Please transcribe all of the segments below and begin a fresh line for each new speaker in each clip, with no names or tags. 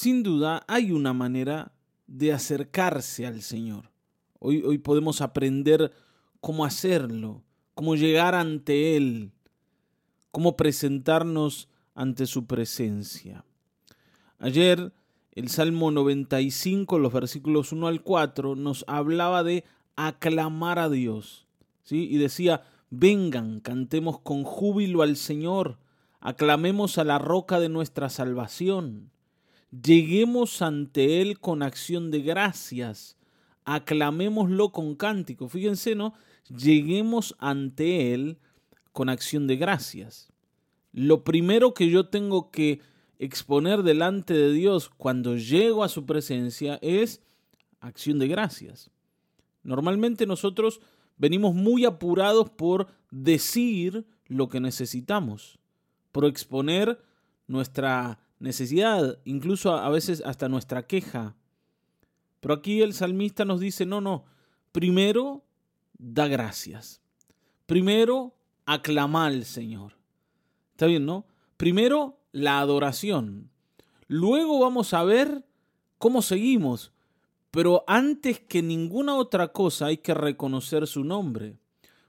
sin duda hay una manera de acercarse al Señor. Hoy, podemos aprender cómo hacerlo, cómo llegar ante Él, cómo presentarnos ante su presencia. Ayer el Salmo 95, los versículos 1 al 4, nos hablaba de aclamar a Dios. ¿sí? Y decía, vengan, cantemos con júbilo al Señor, aclamemos a la roca de nuestra salvación, lleguemos ante Él con acción de gracias, aclamémoslo con cántico. Fíjense, ¿no? Lleguemos ante Él con acción de gracias. Lo primero que yo tengo que exponer delante de Dios cuando llego a su presencia es acción de gracias. Normalmente nosotros venimos muy apurados por decir lo que necesitamos, por exponer nuestra necesidad, incluso a veces hasta nuestra queja. Pero aquí el salmista nos dice, no, no, primero da gracias. Primero aclama al Señor. ¿Está bien, no? Primero la adoración. Luego vamos a ver cómo seguimos. Pero antes que ninguna otra cosa hay que reconocer su nombre.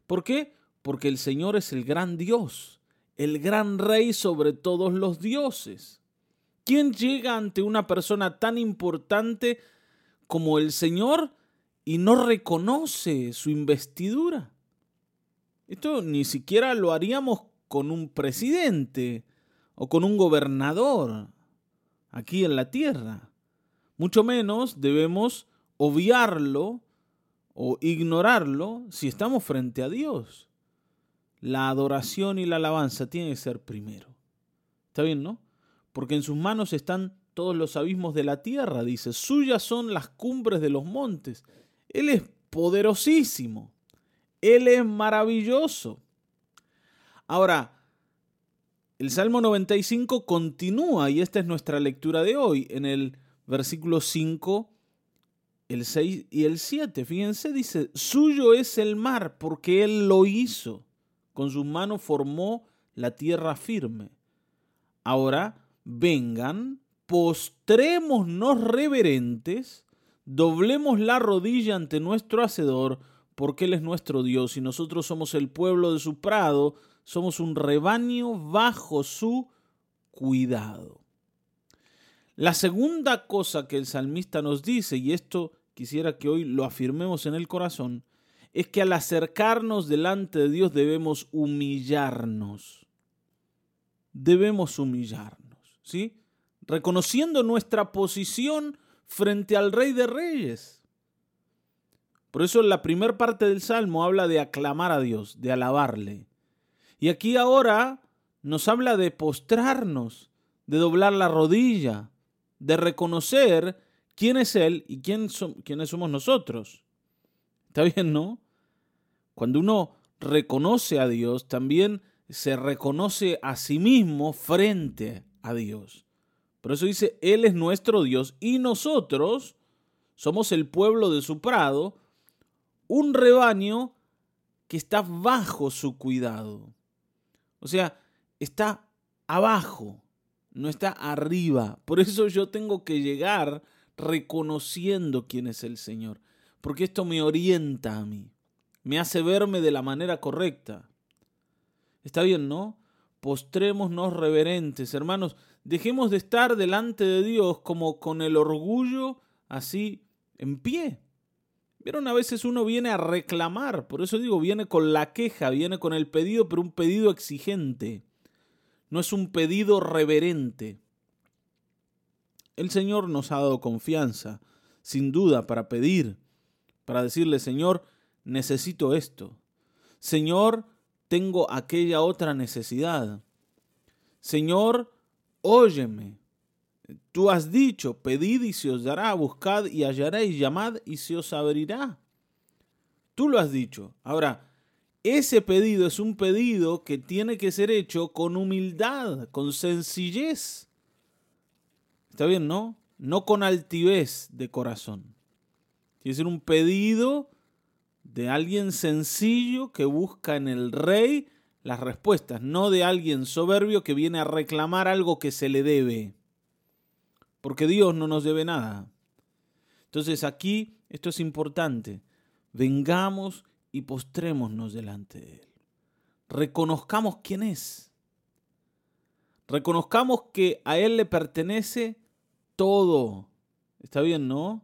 ¿Por qué? Porque el Señor es el gran Dios, el gran Rey sobre todos los dioses. ¿Quién llega ante una persona tan importante como el Señor y no reconoce su investidura? Esto ni siquiera lo haríamos con un presidente o con un gobernador aquí en la tierra. Mucho menos debemos obviarlo o ignorarlo si estamos frente a Dios. La adoración y la alabanza tienen que ser primero. ¿Está bien, no? Porque en sus manos están todos los abismos de la tierra, dice. Suyas son las cumbres de los montes. Él es poderosísimo. Él es maravilloso. Ahora, el Salmo 95 continúa y esta es nuestra lectura de hoy en el versículos 5, el 6 y el 7. Fíjense, dice, suyo es el mar porque Él lo hizo. Con sus manos formó la tierra firme. Ahora vengan, postrémonos reverentes, doblemos la rodilla ante nuestro Hacedor, porque Él es nuestro Dios y nosotros somos el pueblo de su prado, somos un rebaño bajo su cuidado. La segunda cosa que el salmista nos dice, y esto quisiera que hoy lo afirmemos en el corazón, es que al acercarnos delante de Dios debemos humillarnos. Debemos humillarnos, ¿sí? Reconociendo nuestra posición frente al Rey de Reyes. Por eso la primera parte del Salmo habla de aclamar a Dios, de alabarle. Y aquí ahora nos habla de postrarnos, de doblar la rodilla, de reconocer quién es Él y quién quiénes somos nosotros. ¿Está bien, no? Cuando uno reconoce a Dios, también se reconoce a sí mismo frente a Dios. Por eso dice, Él es nuestro Dios y nosotros somos el pueblo de su prado, un rebaño que está bajo su cuidado. O sea, está abajo, no está arriba. Por eso yo tengo que llegar reconociendo quién es el Señor, porque esto me orienta a mí, me hace verme de la manera correcta. Está bien, ¿no? Postrémonos reverentes, hermanos, dejemos de estar delante de Dios como con el orgullo así en pie. Vieron, a veces uno viene a reclamar, por eso digo, viene con la queja, viene con el pedido, pero un pedido exigente no es un pedido reverente. El Señor nos ha dado confianza, sin duda, para pedir, para decirle, Señor, necesito esto. Señor, tengo aquella otra necesidad. Señor, óyeme. Tú has dicho, pedid y se os dará, buscad y hallaréis, llamad y se os abrirá. Tú lo has dicho. Ahora, ese pedido es un pedido que tiene que ser hecho con humildad, con sencillez. ¿Está bien, no? No con altivez de corazón. Tiene que ser un pedido de alguien sencillo que busca en el rey las respuestas, no de alguien soberbio que viene a reclamar algo que se le debe. porque Dios no nos debe nada. Entonces aquí esto es importante. Vengamos y postrémonos delante de Él. Reconozcamos quién es. Reconozcamos que a Él le pertenece todo. Está bien, ¿no?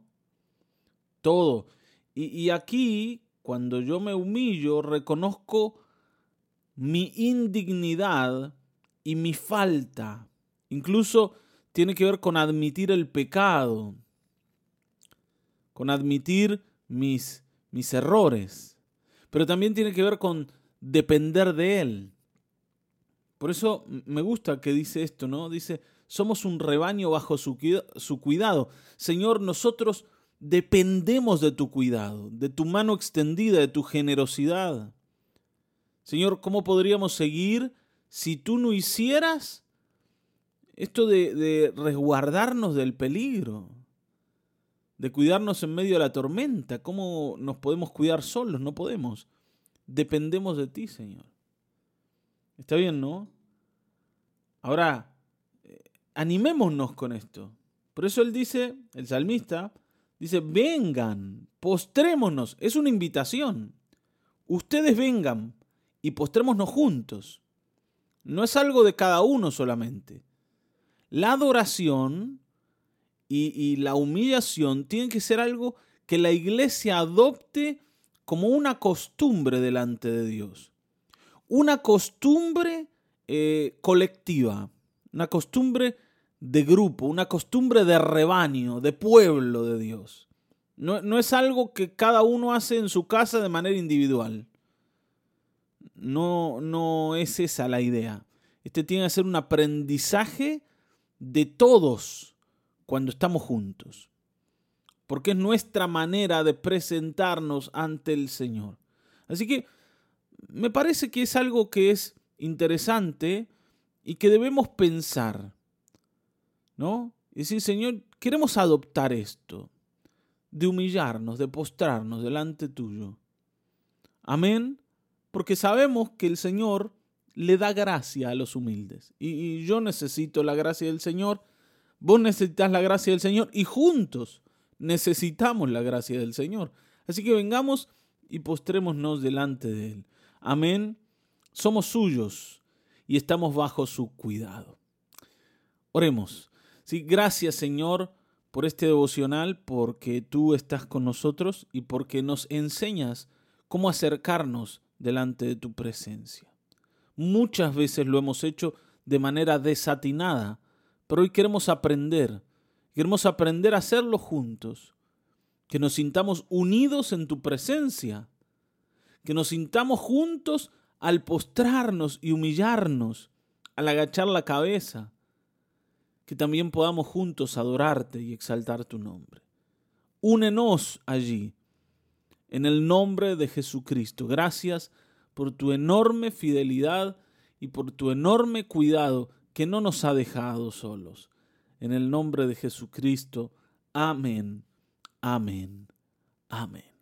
Todo. Y, y aquí, cuando yo me humillo, reconozco mi indignidad y mi falta. Incluso tiene que ver con admitir el pecado, con admitir mis, mis errores, pero también tiene que ver con depender de Él. Por eso me gusta que dice esto, ¿no? Dice, somos un rebaño bajo su, su cuidado. Señor, nosotros dependemos de tu cuidado, de tu mano extendida, de tu generosidad. Señor, ¿cómo podríamos seguir si tú no hicieras esto de, resguardarnos del peligro? De cuidarnos en medio de la tormenta. ¿Cómo nos podemos cuidar solos? No podemos. Dependemos de ti, Señor. Está bien, ¿no? Ahora, eh, animémonos con esto. Por eso él dice, el salmista, dice, vengan, postrémonos. Es una invitación. Ustedes vengan, y postrémonos juntos. No es algo de cada uno solamente. La adoración y, la humillación tienen que ser algo que la iglesia adopte como una costumbre delante de Dios. Una costumbre eh, colectiva, una costumbre de grupo, una costumbre de rebaño, de pueblo de Dios. No, no, es algo que cada uno hace en su casa de manera individual. No, no es esa la idea. Este tiene que ser un aprendizaje de todos cuando estamos juntos. Porque es nuestra manera de presentarnos ante el Señor. Así que me parece que es algo que es interesante y que debemos pensar. ¿No? Y decir, Señor, queremos adoptar esto, de humillarnos, de postrarnos delante tuyo. Amén porque sabemos que el Señor le da gracia a los humildes. Y, yo necesito la gracia del Señor, vos necesitas la gracia del Señor y juntos necesitamos la gracia del Señor. Así que vengamos y postrémonos delante de Él. Amén. Somos suyos y estamos bajo su cuidado. Oremos. Sí, gracias Señor por este devocional, porque tú estás con nosotros y porque nos enseñas cómo acercarnos delante de tu presencia. Muchas veces lo hemos hecho de manera desatinada, pero hoy queremos aprender, queremos aprender a hacerlo juntos, que nos sintamos unidos en tu presencia, que nos sintamos juntos al postrarnos y humillarnos, al agachar la cabeza, que también podamos juntos adorarte y exaltar tu nombre. Únenos allí en el nombre de Jesucristo. Gracias por tu enorme fidelidad y por tu enorme cuidado que no nos ha dejado solos. En el nombre de Jesucristo. Amén. Amén. Amén.